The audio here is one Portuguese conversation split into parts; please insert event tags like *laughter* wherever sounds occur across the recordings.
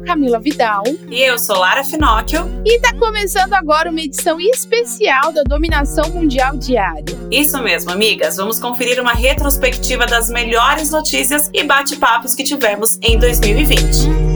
sou Camila Vidal. E eu sou Lara Finocchio. E está começando agora uma edição especial da Dominação Mundial Diária. Isso mesmo, amigas. Vamos conferir uma retrospectiva das melhores notícias e bate-papos que tivemos em 2020.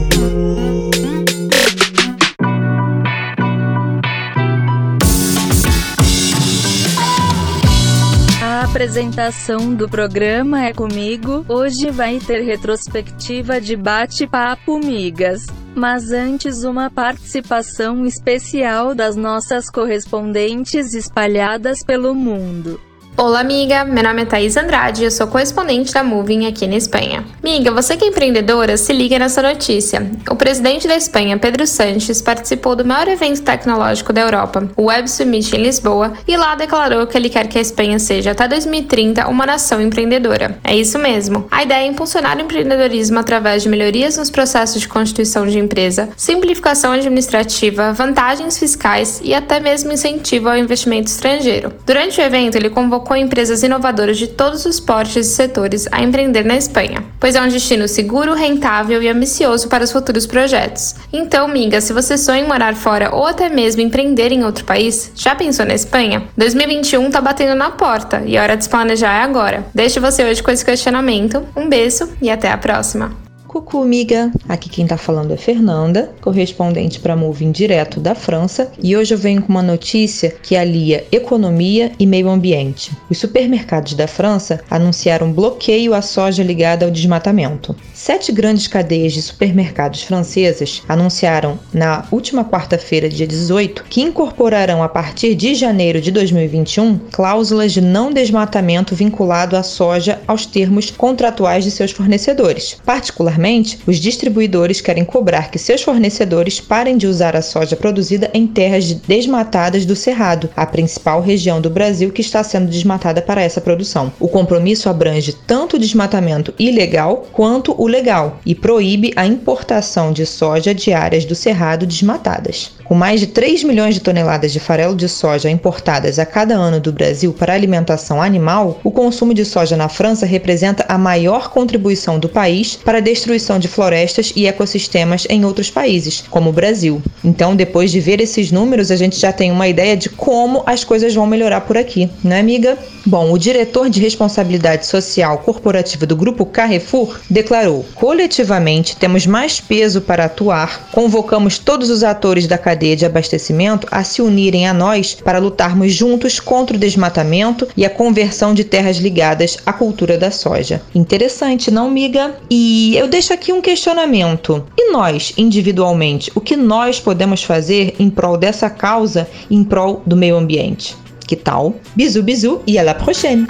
Apresentação do programa é comigo. Hoje vai ter retrospectiva de bate-papo migas. Mas antes, uma participação especial das nossas correspondentes espalhadas pelo mundo. Olá, amiga. Meu nome é Thaís Andrade e eu sou correspondente da Moving aqui na Espanha. Amiga, você que é empreendedora, se liga nessa notícia. O presidente da Espanha, Pedro Sánchez, participou do maior evento tecnológico da Europa, o Web Summit em Lisboa, e lá declarou que ele quer que a Espanha seja até 2030 uma nação empreendedora. É isso mesmo. A ideia é impulsionar o empreendedorismo através de melhorias nos processos de constituição de empresa, simplificação administrativa, vantagens fiscais e até mesmo incentivo ao investimento estrangeiro. Durante o evento, ele convocou convocou empresas inovadoras de todos os portes e setores a empreender na Espanha, pois é um destino seguro, rentável e ambicioso para os futuros projetos. Então, miga, se você sonha em morar fora ou até mesmo empreender em outro país, já pensou na Espanha? 2021 tá batendo na porta e a hora de se planejar é agora. Deixo você hoje com esse questionamento. Um beijo e até a próxima! Amiga! Aqui quem tá falando é Fernanda, correspondente para Moving direto da França, e hoje eu venho com uma notícia que alia economia e meio ambiente. Os supermercados da França anunciaram bloqueio à soja ligada ao desmatamento. Sete grandes cadeias de supermercados francesas anunciaram na última quarta-feira, dia 18, que incorporarão a partir de janeiro de 2021 cláusulas de não desmatamento vinculado à soja aos termos contratuais de seus fornecedores, particularmente os distribuidores querem cobrar que seus fornecedores parem de usar a soja produzida em terras desmatadas do Cerrado, a principal região do Brasil que está sendo desmatada para essa produção. O compromisso abrange tanto o desmatamento ilegal quanto o legal e proíbe a importação de soja de áreas do Cerrado desmatadas. Com mais de 3 milhões de toneladas de farelo de soja importadas a cada ano do Brasil para alimentação animal, o consumo de soja na França representa a maior contribuição do país para a destruição de florestas e ecossistemas em outros países, como o Brasil. Então, depois de ver esses números, a gente já tem uma ideia de como as coisas vão melhorar por aqui, né, amiga? Bom, o diretor de responsabilidade social corporativa do grupo Carrefour declarou: coletivamente temos mais peso para atuar, convocamos todos os atores da cadeia de abastecimento a se unirem a nós para lutarmos juntos contra o desmatamento e a conversão de terras ligadas à cultura da soja. Interessante, não, miga? E eu deixo aqui um questionamento. E nós, individualmente, o que nós podemos fazer em prol dessa causa, em prol do meio ambiente? Que tal? Bisu, bisu e à la prochaine!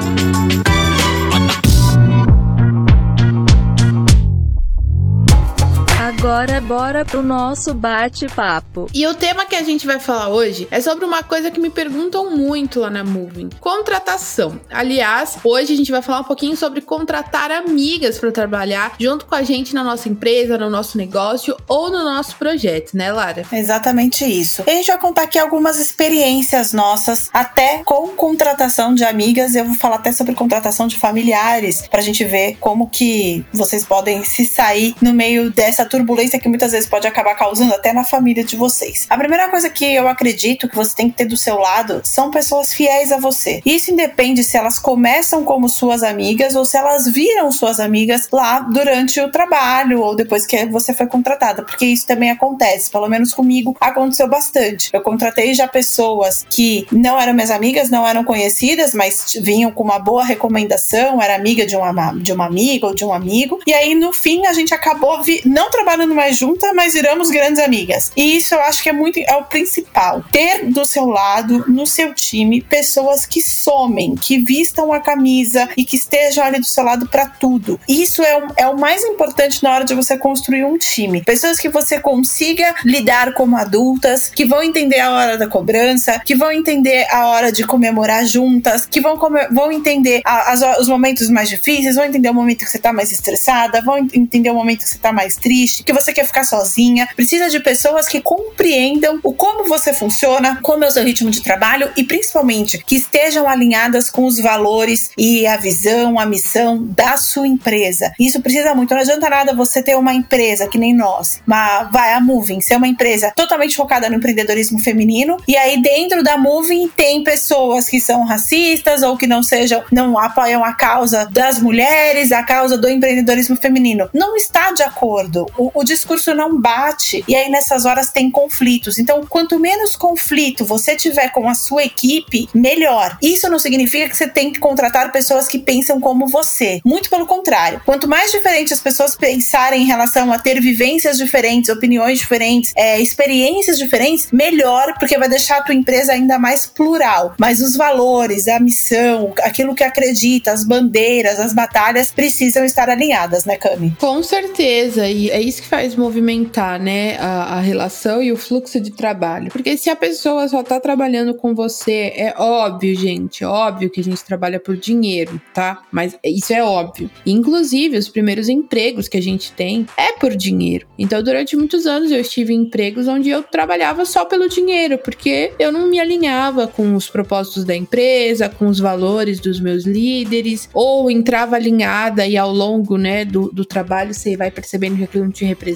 Agora bora pro nosso bate-papo. E o tema que a gente vai falar hoje é sobre uma coisa que me perguntam muito lá na Moving: contratação. Aliás, hoje a gente vai falar um pouquinho sobre contratar amigas para trabalhar junto com a gente na nossa empresa, no nosso negócio ou no nosso projeto, né, Lara? Exatamente isso. E a gente vai contar aqui algumas experiências nossas, até com contratação de amigas. Eu vou falar até sobre contratação de familiares, pra gente ver como que vocês podem se sair no meio dessa turbulência turbulência que muitas vezes pode acabar causando até na família de vocês. A primeira coisa que eu acredito que você tem que ter do seu lado são pessoas fiéis a você. Isso independe se elas começam como suas amigas ou se elas viram suas amigas lá durante o trabalho ou depois que você foi contratada, porque isso também acontece. Pelo menos comigo aconteceu bastante. Eu contratei já pessoas que não eram minhas amigas, não eram conhecidas, mas vinham com uma boa recomendação, era amiga de uma, de uma amiga ou de um amigo, e aí no fim a gente acabou não trabalhando mais juntas, mas viramos grandes amigas. E isso eu acho que é muito é o principal. Ter do seu lado, no seu time, pessoas que somem, que vistam a camisa e que estejam ali do seu lado para tudo. Isso é o, é o mais importante na hora de você construir um time. Pessoas que você consiga lidar como adultas, que vão entender a hora da cobrança, que vão entender a hora de comemorar juntas, que vão, vão entender a, as, os momentos mais difíceis, vão entender o momento que você tá mais estressada, vão entender o momento que você tá mais triste, que você você quer ficar sozinha, precisa de pessoas que compreendam o como você funciona, como é o seu ritmo de trabalho e principalmente que estejam alinhadas com os valores e a visão, a missão da sua empresa. Isso precisa muito. Não adianta nada você ter uma empresa que nem nós, uma, vai a Moving, ser uma empresa totalmente focada no empreendedorismo feminino e aí dentro da Moving tem pessoas que são racistas ou que não sejam, não apoiam a causa das mulheres, a causa do empreendedorismo feminino. Não está de acordo. O, o discurso não bate e aí nessas horas tem conflitos. Então, quanto menos conflito você tiver com a sua equipe, melhor. Isso não significa que você tem que contratar pessoas que pensam como você. Muito pelo contrário. Quanto mais diferente as pessoas pensarem em relação a ter vivências diferentes, opiniões diferentes, é, experiências diferentes, melhor, porque vai deixar a tua empresa ainda mais plural. Mas os valores, a missão, aquilo que acredita, as bandeiras, as batalhas precisam estar alinhadas, né, Cami? Com certeza. E é isso que faz movimentar, né, a, a relação e o fluxo de trabalho. Porque se a pessoa só tá trabalhando com você, é óbvio, gente, óbvio que a gente trabalha por dinheiro, tá? Mas isso é óbvio. Inclusive, os primeiros empregos que a gente tem é por dinheiro. Então, durante muitos anos eu estive em empregos onde eu trabalhava só pelo dinheiro, porque eu não me alinhava com os propósitos da empresa, com os valores dos meus líderes, ou entrava alinhada e ao longo, né, do, do trabalho você vai percebendo que aquilo não te representa.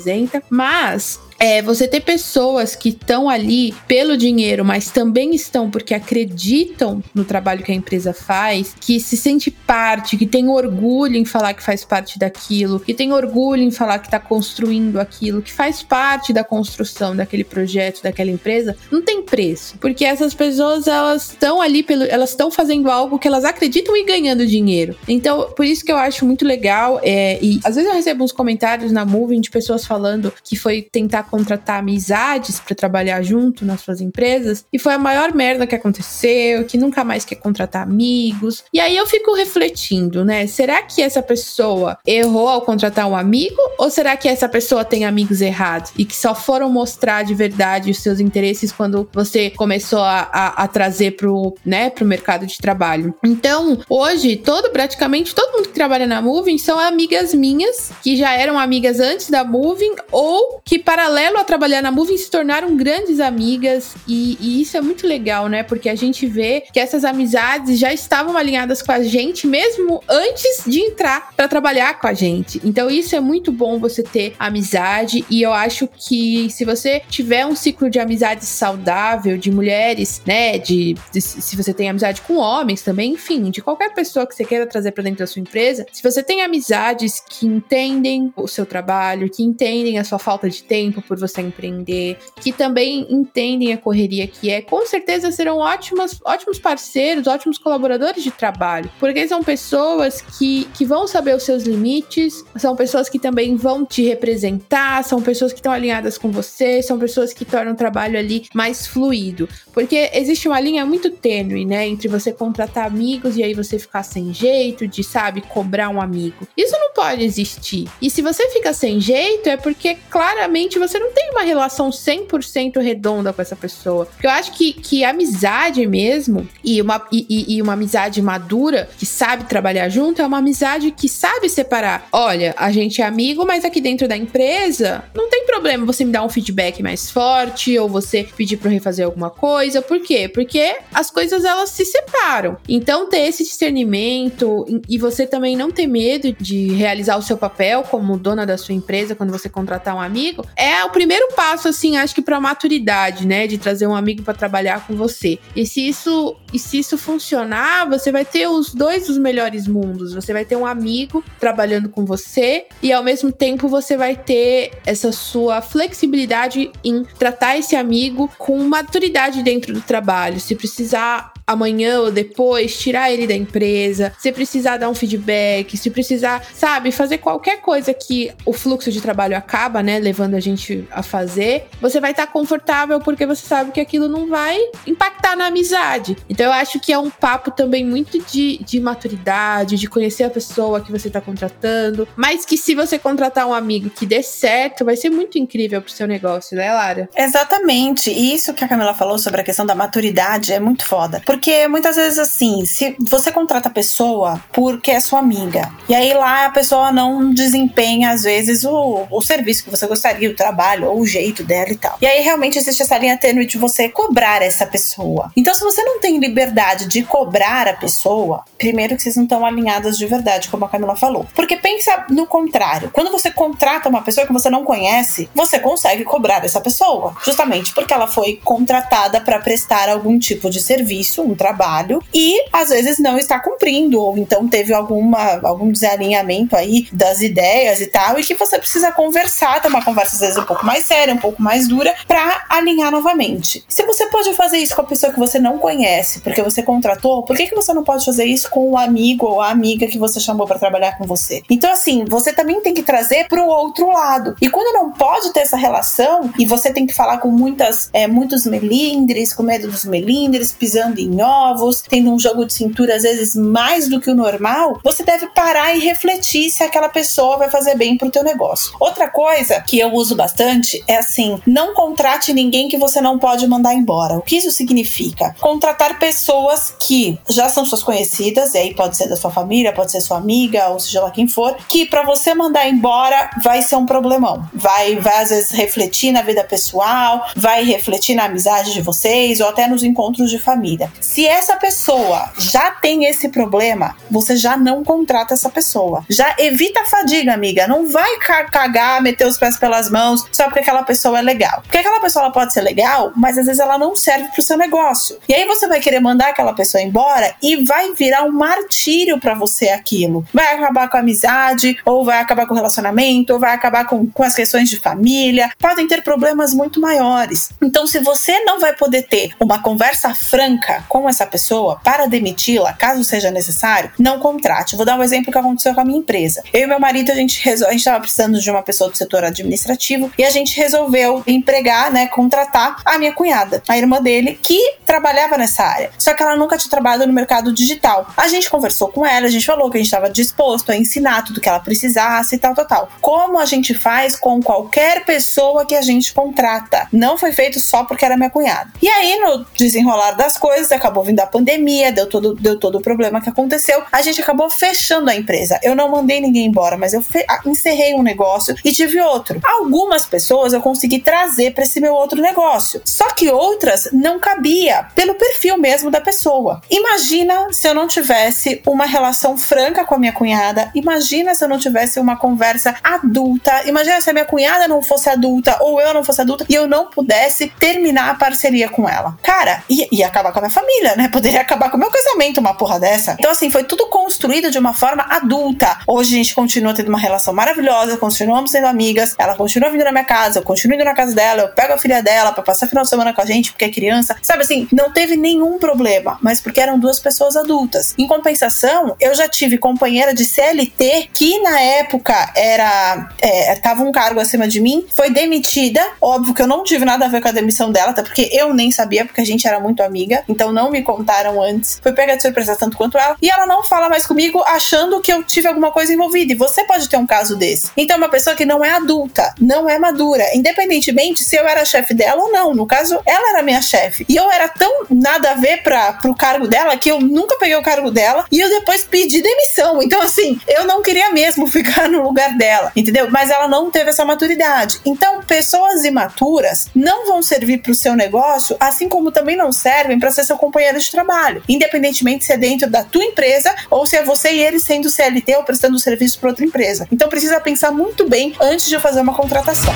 Mas é você ter pessoas que estão ali pelo dinheiro, mas também estão porque acreditam no trabalho que a empresa faz, que se sente parte, que tem orgulho em falar que faz parte daquilo, que tem orgulho em falar que está construindo aquilo, que faz parte da construção daquele projeto, daquela empresa, não tem preço, porque essas pessoas elas estão ali pelo, elas estão fazendo algo que elas acreditam e ganhando dinheiro. Então, por isso que eu acho muito legal é, e às vezes eu recebo uns comentários na Moving de pessoas falando que foi tentar contratar amizades para trabalhar junto nas suas empresas e foi a maior merda que aconteceu, que nunca mais quer contratar amigos. E aí eu fico refletindo, né? Será que essa pessoa errou ao contratar um amigo ou será que essa pessoa tem amigos errados e que só foram mostrar de verdade os seus interesses quando você começou a, a, a trazer pro, né, pro mercado de trabalho? Então, hoje, todo praticamente todo mundo que trabalha na Moving são amigas minhas que já eram amigas antes da Moving ou que paralelo paralelo a trabalhar na Moving, se tornaram grandes amigas e, e, isso é muito legal, né? Porque a gente vê que essas amizades já estavam alinhadas com a gente mesmo antes de entrar para trabalhar com a gente. Então isso é muito bom você ter amizade e eu acho que se você tiver um ciclo de amizade saudável de mulheres, né, de, de se você tem amizade com homens também, enfim, de qualquer pessoa que você queira trazer para dentro da sua empresa, se você tem amizades que entendem o seu trabalho, que entendem a sua falta de tempo por você empreender, que também entendem a correria que é, com certeza serão ótimos, ótimos parceiros, ótimos colaboradores de trabalho, porque são pessoas que, que vão saber os seus limites, são pessoas que também vão te representar, são pessoas que estão alinhadas com você, são pessoas que tornam o trabalho ali mais fluido, porque existe uma linha muito tênue, né, entre você contratar amigos e aí você ficar sem jeito de, sabe, cobrar um amigo. Isso não pode existir. E se você fica sem jeito, é porque claramente você não tem uma relação 100% redonda com essa pessoa. Porque eu acho que, que amizade mesmo, e uma, e, e uma amizade madura, que sabe trabalhar junto, é uma amizade que sabe separar. Olha, a gente é amigo, mas aqui dentro da empresa, não tem problema você me dar um feedback mais forte, ou você pedir pra eu refazer alguma coisa. Por quê? Porque as coisas elas se separam. Então, ter esse discernimento e você também não ter medo de realizar o seu papel como dona da sua empresa quando você contratar um amigo, é o primeiro passo, assim, acho que pra maturidade, né? De trazer um amigo para trabalhar com você. E se isso, e se isso funcionar, você vai ter os dois dos melhores mundos. Você vai ter um amigo trabalhando com você e ao mesmo tempo você vai ter essa sua flexibilidade em tratar esse amigo com maturidade dentro do trabalho. Se precisar amanhã ou depois, tirar ele da empresa, se precisar dar um feedback, se precisar, sabe, fazer qualquer coisa que o fluxo de trabalho acaba, né, levando a gente a fazer, você vai estar tá confortável porque você sabe que aquilo não vai impactar na amizade. Então eu acho que é um papo também muito de, de maturidade, de conhecer a pessoa que você está contratando, mas que se você contratar um amigo que dê certo, vai ser muito incrível pro seu negócio, né, Lara? Exatamente. E isso que a Camila falou sobre a questão da maturidade é muito foda. Porque Porque muitas vezes, assim, se você contrata a pessoa porque é sua amiga, e aí lá a pessoa não desempenha, às vezes, o, o serviço que você gostaria, o trabalho, ou o jeito dela e tal. E aí realmente existe essa linha tênue de você cobrar essa pessoa. Então, se você não tem liberdade de cobrar a pessoa, primeiro que vocês não estão alinhadas de verdade, como a Camila falou. Porque pensa no contrário. Quando você contrata uma pessoa que você não conhece, você consegue cobrar essa pessoa, justamente porque ela foi contratada para prestar algum tipo de serviço, um trabalho, e às vezes não está cumprindo, ou então teve alguma, algum desalinhamento aí das ideias e tal, e que você precisa conversar, ter uma conversa às vezes um pouco mais séria, um pouco mais dura, para alinhar novamente. Se você pode fazer isso com a pessoa que você não conhece, porque você contratou, por que, que você não pode fazer isso com o amigo ou a amiga que você chamou para trabalhar com você? Então, assim, você também tem que trazer para o outro lado. E quando não pode ter essa relação, e você tem que falar com muitas, é, muitos melindres, com medo dos melindres, pisando em ovos, tendo um jogo de cintura às vezes mais do que o normal, você deve parar e refletir se aquela pessoa vai fazer bem pro teu negócio. Outra coisa que eu uso bastante é assim, não contrate ninguém que você não pode mandar embora. O que isso significa? Contratar pessoas que já são suas conhecidas, e aí pode ser da sua família, pode ser sua amiga, ou seja lá quem for, que para você mandar embora vai ser um problemão. Vai, vai às vezes refletir na vida pessoal, vai refletir na amizade de vocês ou até nos encontros de família. Se essa pessoa já tem esse problema, você já não contrata essa pessoa. Já evita a fadiga, amiga. Não vai cagar, meter os pés pelas mãos só porque aquela pessoa é legal. Porque aquela pessoa pode ser legal, mas às vezes ela não serve pro seu negócio. E aí você vai querer mandar aquela pessoa embora e vai virar um martírio para você aquilo. Vai acabar com a amizade, ou vai acabar com o relacionamento, ou vai acabar com, com as questões de família. Podem ter problemas muito maiores. Então, se você não vai poder ter uma conversa franca com essa pessoa para demiti-la, caso seja necessário, não contrate. Vou dar um exemplo que aconteceu com a minha empresa. Eu e meu marido, a gente resol... estava precisando de uma pessoa do setor administrativo e a gente resolveu empregar, né, contratar a minha cunhada, a irmã dele, que trabalhava nessa área. Só que ela nunca tinha trabalhado no mercado digital. A gente conversou com ela, a gente falou que a gente estava disposto a ensinar tudo que ela precisasse e tal, tal, tal. Como a gente faz com qualquer pessoa que a gente contrata. Não foi feito só porque era minha cunhada. E aí, no desenrolar das coisas, acabou vindo a pandemia, deu todo, deu todo o problema que aconteceu. A gente acabou fechando a empresa. Eu não mandei ninguém embora, mas eu encerrei um negócio e tive outro. Algumas pessoas eu consegui trazer para esse meu outro negócio. Só que outras não cabia pelo perfil mesmo da pessoa. Imagina se eu não tivesse uma relação franca com a minha cunhada. Imagina se eu não tivesse uma conversa adulta. Imagina se a minha cunhada não fosse adulta ou eu não fosse adulta e eu não pudesse terminar a parceria com ela. Cara, ia, ia acabar com a minha família, né? Poderia acabar com o meu casamento, uma porra dessa. Então, assim, foi tudo construído de uma forma adulta. Hoje a gente continua tendo uma relação maravilhosa, continuamos sendo amigas. Ela continua vindo na minha casa, eu continuo indo na casa dela, eu pego a filha dela pra passar final de semana com a gente porque é criança. Sabe assim, não teve nenhum problema, mas porque eram duas pessoas adultas. Em compensação, eu já tive companheira de CLT que na época era. É, tava um cargo acima de mim, foi demitida. Óbvio que eu não tive nada a ver com a demissão dela, até porque eu nem sabia, porque a gente era muito amiga, então não me contaram antes. Foi pega de surpresa tanto quanto ela. E ela não fala mais comigo achando que eu tive alguma coisa envolvida. E você pode ter um caso desse. Então, uma pessoa que não é adulta, não é madura, independentemente se eu era chefe dela ou não. No caso, ela era minha chefe. E eu era tão nada a ver pra, pro cargo dela que eu nunca peguei o cargo dela e eu depois pedi demissão. Então, assim, eu não queria mesmo *laughs* ficar no lugar dela, entendeu? Mas ela não teve essa maturidade. Então, pessoas imaturas não vão servir pro seu negócio, assim como também não servem para ser seu companheiro de trabalho, independentemente se é dentro da tua empresa ou se é você e ele sendo CLT ou prestando serviço para outra empresa. Então, precisa pensar muito bem antes de fazer uma contratação.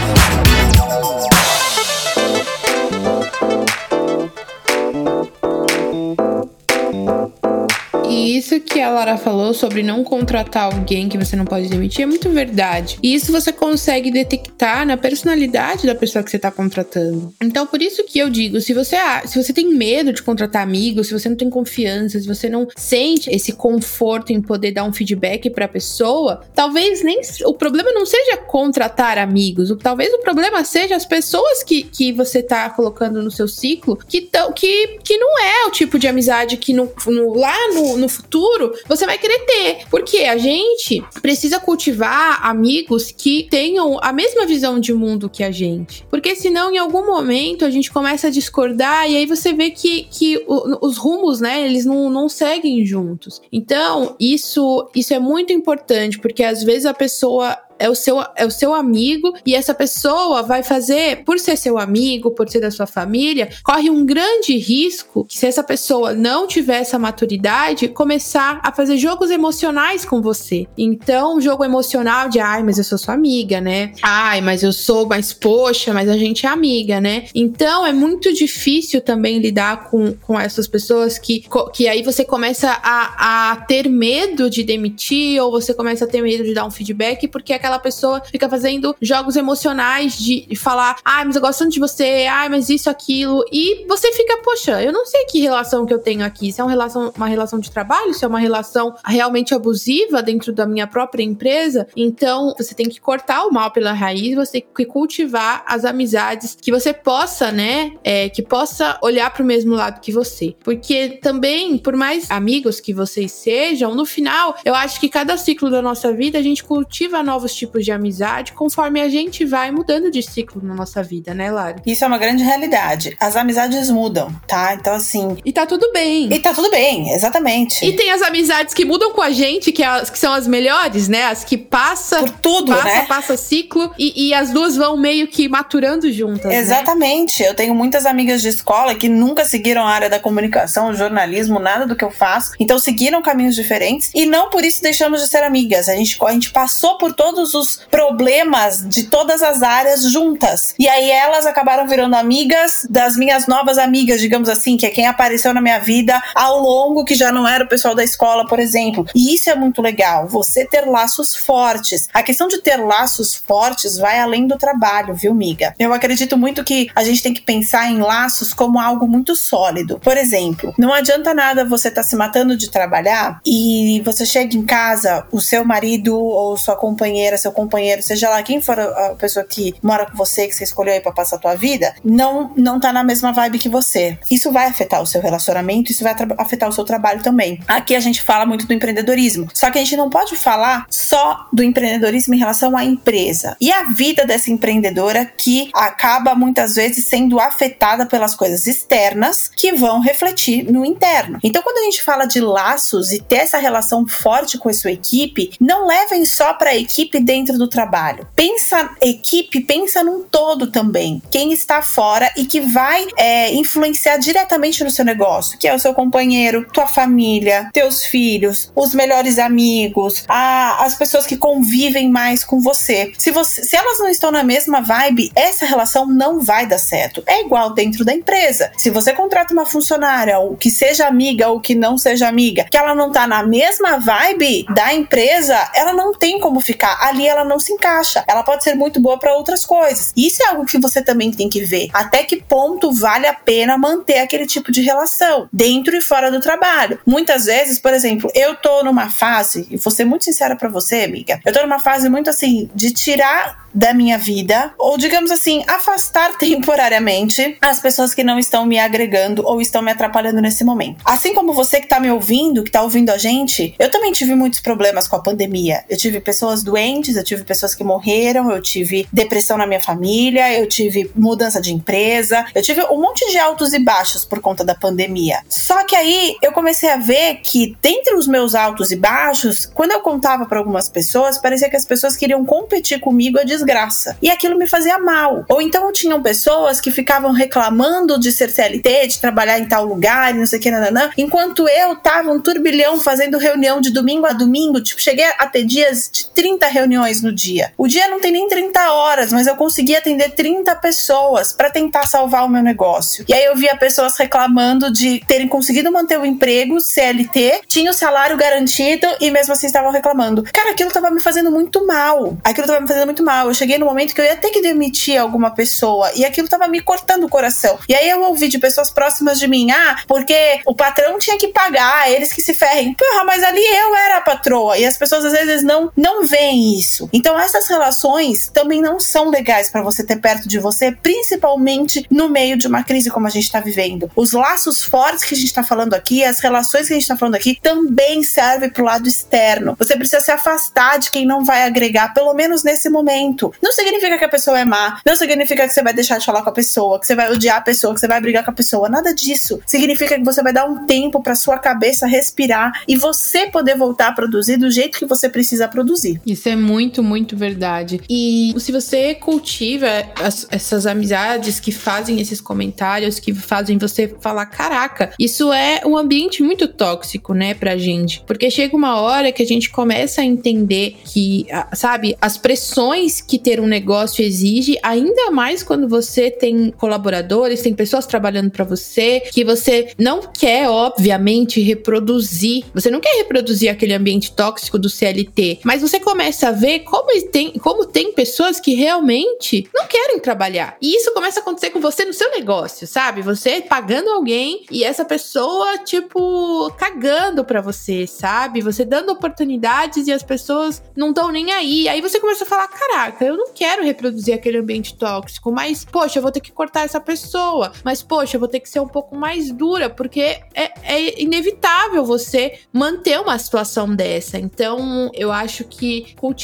Isso que a Lara falou sobre não contratar alguém que você não pode demitir é muito verdade. E isso você consegue detectar na personalidade da pessoa que você está contratando. Então, por isso que eu digo, se você, se você tem medo de contratar amigos, se você não tem confiança, se você não sente esse conforto em poder dar um feedback para a pessoa, talvez nem o problema não seja contratar amigos, talvez o problema seja as pessoas que, que você está colocando no seu ciclo que, tão, que, que não é o tipo de amizade que no, no lá no, no futuro você vai querer ter. Porque a gente precisa cultivar amigos que tenham a mesma visão de mundo que a gente. Porque senão, em algum momento, a gente começa a discordar e aí você vê que, que os rumos, né, eles não, não seguem juntos. Então, isso, isso é muito importante, porque às vezes a pessoa é o seu, é o seu amigo e essa pessoa vai fazer, por ser seu amigo, por ser da sua família, corre um grande risco que se essa pessoa não tiver essa maturidade, começar a fazer jogos emocionais com você. Então, jogo emocional de, ai, mas eu sou sua amiga, né? Ai, mas eu sou, mas poxa, mas a gente é amiga, né? Então, é muito difícil também lidar com, com essas pessoas que, que aí você começa a, a ter medo de demitir ou você começa a ter medo de dar um feedback porque aquela aquela pessoa fica fazendo jogos emocionais de, falar, ai, mas eu gosto tanto de você, ai, mas isso, aquilo. E você fica, poxa, eu não sei que relação que eu tenho aqui. Se é uma relação, uma relação de trabalho, se é uma relação realmente abusiva dentro da minha própria empresa. Então, você tem que cortar o mal pela raiz, você tem que cultivar as amizades que você possa, né? É, que possa olhar para o mesmo lado que você. Porque também, por mais amigos que vocês sejam, no final, eu acho que cada ciclo da nossa vida a gente cultiva novos tipos de amizade conforme a gente vai mudando de ciclo na nossa vida, né, Lara? Isso é uma grande realidade. As amizades mudam, tá? Então, assim. E tá tudo bem. E tá tudo bem, exatamente. E tem as amizades que mudam com a gente, que, é as, que são as melhores, né? As que passa. Por tudo, passa, né? Passa ciclo e, e as duas vão meio que maturando juntas. Né? Exatamente. Né? Eu tenho muitas amigas de escola que nunca seguiram a área da comunicação, jornalismo, nada do que eu faço. Então seguiram caminhos diferentes e não por isso deixamos de ser amigas. A gente, a gente passou por todos os problemas de todas as áreas juntas. E aí elas acabaram virando amigas das minhas novas amigas, digamos assim, que é quem apareceu na minha vida ao longo, que já não era o pessoal da escola, por exemplo. E isso é muito legal, você ter laços fortes. A questão de ter laços fortes vai além do trabalho, viu, miga? Eu acredito muito que a gente tem que pensar em laços como algo muito sólido. Por exemplo, não adianta nada você estar tá se matando de trabalhar e você chega em casa, o seu marido ou sua companheira, seu companheiro, seja lá quem for a pessoa que mora com você, que você escolheu aí pra passar a tua vida, não, não tá na mesma vibe que você. Isso vai afetar o seu relacionamento, isso vai afetar o seu trabalho também. Aqui a gente fala muito do empreendedorismo, só que a gente não pode falar só do empreendedorismo em relação à empresa e a vida dessa empreendedora que acaba muitas vezes sendo afetada pelas coisas externas que vão refletir no interno. Então, quando a gente fala de laços e ter essa relação forte com a sua equipe, não levem só para a equipe dentro do trabalho. Pensa equipe, pensa num todo também. Quem está fora e que vai é, influenciar diretamente no seu negócio, que é o seu companheiro, tua família, teus filhos, os melhores amigos, a, as pessoas que convivem mais com você. Se, você. se elas não estão na mesma vibe, essa relação não vai dar certo. É igual dentro da empresa. Se você contrata uma funcionária, ou que seja amiga ou que não seja amiga, que ela não tá na mesma vibe da empresa, ela não tem como ficar. Ali ela não se encaixa. Ela pode ser muito boa para outras coisas. Isso é algo que você também tem que ver. Até que ponto vale a pena manter aquele tipo de relação dentro e fora do trabalho. Muitas vezes, por exemplo, eu tô numa fase, e vou ser muito sincera para você, amiga. Eu tô numa fase muito assim de tirar da minha vida, ou digamos assim, afastar *laughs* temporariamente as pessoas que não estão me agregando ou estão me atrapalhando nesse momento. Assim como você que tá me ouvindo, que tá ouvindo a gente, eu também tive muitos problemas com a pandemia. Eu tive pessoas doentes, eu tive pessoas que morreram, eu tive depressão na minha família, eu tive mudança de empresa, eu tive um monte de altos e baixos por conta da pandemia. Só que aí eu comecei a ver que dentre os meus altos e baixos, quando eu contava para algumas pessoas, parecia que as pessoas queriam competir comigo a desgraça. E aquilo me fazia mal. Ou então tinham pessoas que ficavam reclamando de ser CLT, de trabalhar em tal lugar, não sei o que, nananã, enquanto eu tava um turbilhão fazendo reunião de domingo a domingo, tipo, cheguei a ter dias de 30 reuniões no dia. O dia não tem nem 30 horas, mas eu consegui atender 30 pessoas para tentar salvar o meu negócio. E aí eu via pessoas reclamando de terem conseguido manter o emprego CLT, tinha o salário garantido e mesmo assim estavam reclamando. Cara, aquilo tava me fazendo muito mal. Aquilo tava me fazendo muito mal eu cheguei no momento que eu ia ter que demitir alguma pessoa e aquilo tava me cortando o coração. E aí eu ouvi de pessoas próximas de mim, ah, porque o patrão tinha que pagar, eles que se ferrem. Porra, mas ali eu era a patroa. E as pessoas às vezes não, não veem isso. Então essas relações também não são legais para você ter perto de você, principalmente no meio de uma crise como a gente está vivendo. Os laços fortes que a gente está falando aqui, as relações que a gente está falando aqui, também servem para o lado externo. Você precisa se afastar de quem não vai agregar, pelo menos nesse momento. Não significa que a pessoa é má, não significa que você vai deixar de falar com a pessoa, que você vai odiar a pessoa, que você vai brigar com a pessoa. Nada disso. Significa que você vai dar um tempo para sua cabeça respirar e você poder voltar a produzir do jeito que você precisa produzir. Isso é muito, muito verdade. E se você cultiva as, essas amizades que fazem esses comentários, que fazem você falar, caraca, isso é um ambiente muito tóxico, né, pra gente. Porque chega uma hora que a gente começa a entender que, sabe, as pressões que ter um negócio exige, ainda mais quando você tem colaboradores, tem pessoas trabalhando para você, que você não quer, obviamente, reproduzir. Você não quer reproduzir aquele ambiente tóxico do CLT, mas você começa a ver como tem, como tem pessoas que realmente não querem trabalhar. E isso começa a acontecer com você no seu negócio, sabe? Você pagando alguém e essa pessoa, tipo, cagando para você, sabe? Você dando oportunidades e as pessoas não estão nem aí. Aí você começa a falar: caraca, eu não quero reproduzir aquele ambiente tóxico, mas, poxa, eu vou ter que cortar essa pessoa. Mas, poxa, eu vou ter que ser um pouco mais dura, porque é, é inevitável você manter uma situação dessa. Então, eu acho que cultivar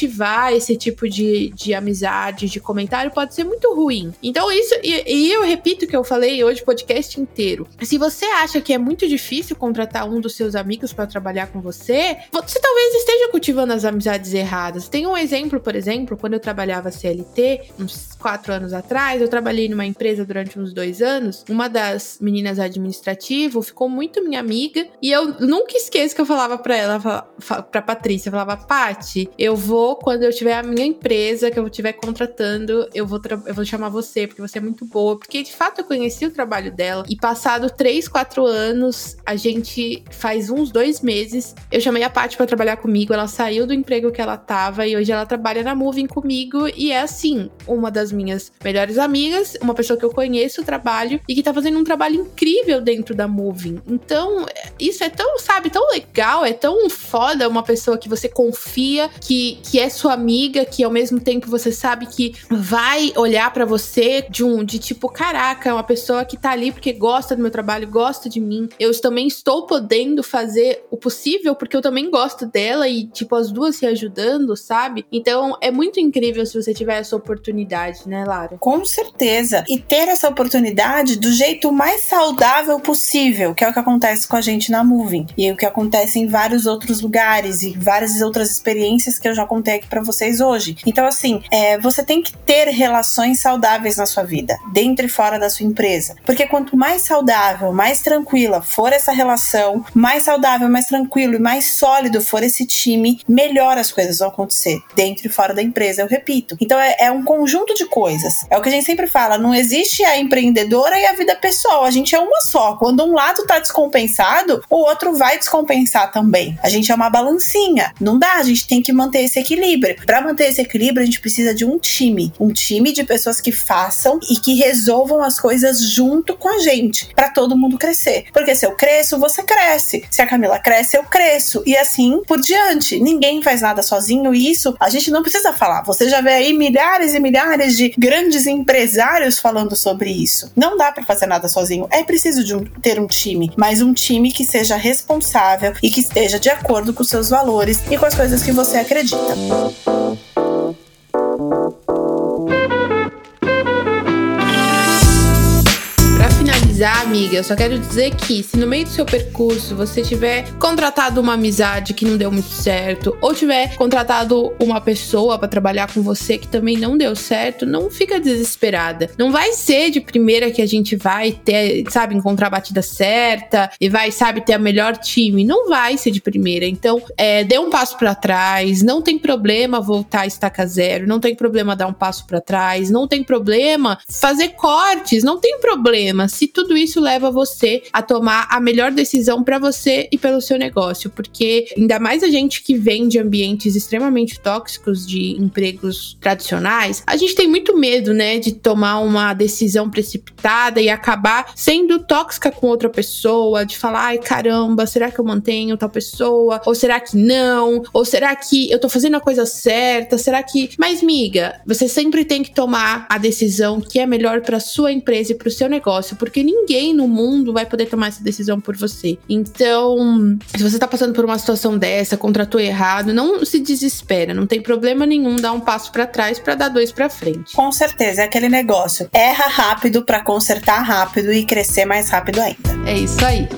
esse tipo de, de amizade, de comentário, pode ser muito ruim. Então, isso, e, e eu repito que eu falei hoje o podcast inteiro. Se você acha que é muito difícil contratar um dos seus amigos para trabalhar com você, você talvez esteja cultivando as amizades erradas. Tem um exemplo, por exemplo, quando eu trabalhava CLT, uns quatro anos atrás, eu trabalhei numa empresa durante uns dois anos. Uma das meninas administrativo ficou muito minha amiga e eu nunca esqueço que eu falava para ela, para Patrícia, eu falava, Pati, eu vou quando eu tiver a minha empresa que eu estiver contratando, eu vou eu vou chamar você porque você é muito boa, porque de fato eu conheci o trabalho dela. E passado três, quatro anos, a gente faz uns dois meses, eu chamei a Pati para trabalhar comigo, ela saiu do emprego que ela tava e hoje ela trabalha na Moving comigo. E é assim, uma das minhas melhores amigas, uma pessoa que eu conheço o trabalho e que tá fazendo um trabalho incrível dentro da Moving. Então, isso é tão, sabe, tão legal, é tão foda uma pessoa que você confia, que, que é sua amiga, que ao mesmo tempo você sabe que vai olhar para você de um de tipo, caraca, é uma pessoa que tá ali porque gosta do meu trabalho, gosta de mim. Eu também estou podendo fazer o possível porque eu também gosto dela e tipo as duas se ajudando, sabe? Então, é muito incrível se você tiver essa oportunidade, né, Lara? Com certeza. E ter essa oportunidade do jeito mais saudável possível, que é o que acontece com a gente na Moving. E é o que acontece em vários outros lugares e várias outras experiências que eu já contei aqui para vocês hoje. Então, assim, é, você tem que ter relações saudáveis na sua vida, dentro e fora da sua empresa. Porque quanto mais saudável, mais tranquila for essa relação, mais saudável, mais tranquilo e mais sólido for esse time, melhor as coisas vão acontecer, dentro e fora da empresa, eu repito. Então, é, é um conjunto de coisas. É o que a gente sempre fala, não existe a empreendedora e a vida pessoal, a gente é uma só. Quando um lado tá descompensado, o outro vai descompensar também. A gente é uma balancinha. Não dá, a gente tem que manter esse equilíbrio. Para manter esse equilíbrio, a gente precisa de um time, um time de pessoas que façam e que resolvam as coisas junto com a gente, para todo mundo crescer. Porque se eu cresço, você cresce. Se a Camila cresce, eu cresço. E assim por diante. Ninguém faz nada sozinho e isso a gente não precisa falar. Você já vê aí milhares e milhares de grandes empresários falando sobre isso. Não dá para fazer nada sozinho. É preciso de um, ter um time, mas um time que seja responsável e que esteja de acordo com seus valores e com as coisas que você acredita. Música finalizar, amiga, eu só quero dizer que se no meio do seu percurso você tiver contratado uma amizade que não deu muito certo, ou tiver contratado uma pessoa para trabalhar com você que também não deu certo, não fica desesperada. Não vai ser de primeira que a gente vai ter, sabe, encontrar a batida certa e vai, sabe, ter a melhor time. Não vai ser de primeira. Então, é, dê um passo para trás. Não tem problema voltar a estaca zero. Não tem problema dar um passo para trás. Não tem problema fazer cortes. Não tem problema. Se tudo tudo isso leva você a tomar a melhor decisão para você e pelo seu negócio, porque ainda mais a gente que vem de ambientes extremamente tóxicos de empregos tradicionais, a gente tem muito medo, né, de tomar uma decisão precipitada e acabar sendo tóxica com outra pessoa, de falar, ai caramba, será que eu mantenho tal pessoa? Ou será que não? Ou será que eu tô fazendo a coisa certa? Será que. Mas, miga, você sempre tem que tomar a decisão que é melhor para sua empresa e para o seu negócio, porque ninguém no mundo vai poder tomar essa decisão por você. Então, se você tá passando por uma situação dessa, contratou errado, não se desespera, não tem problema nenhum dar um passo para trás para dar dois para frente. Com certeza, é aquele negócio. Erra rápido para consertar rápido e crescer mais rápido ainda. É isso aí.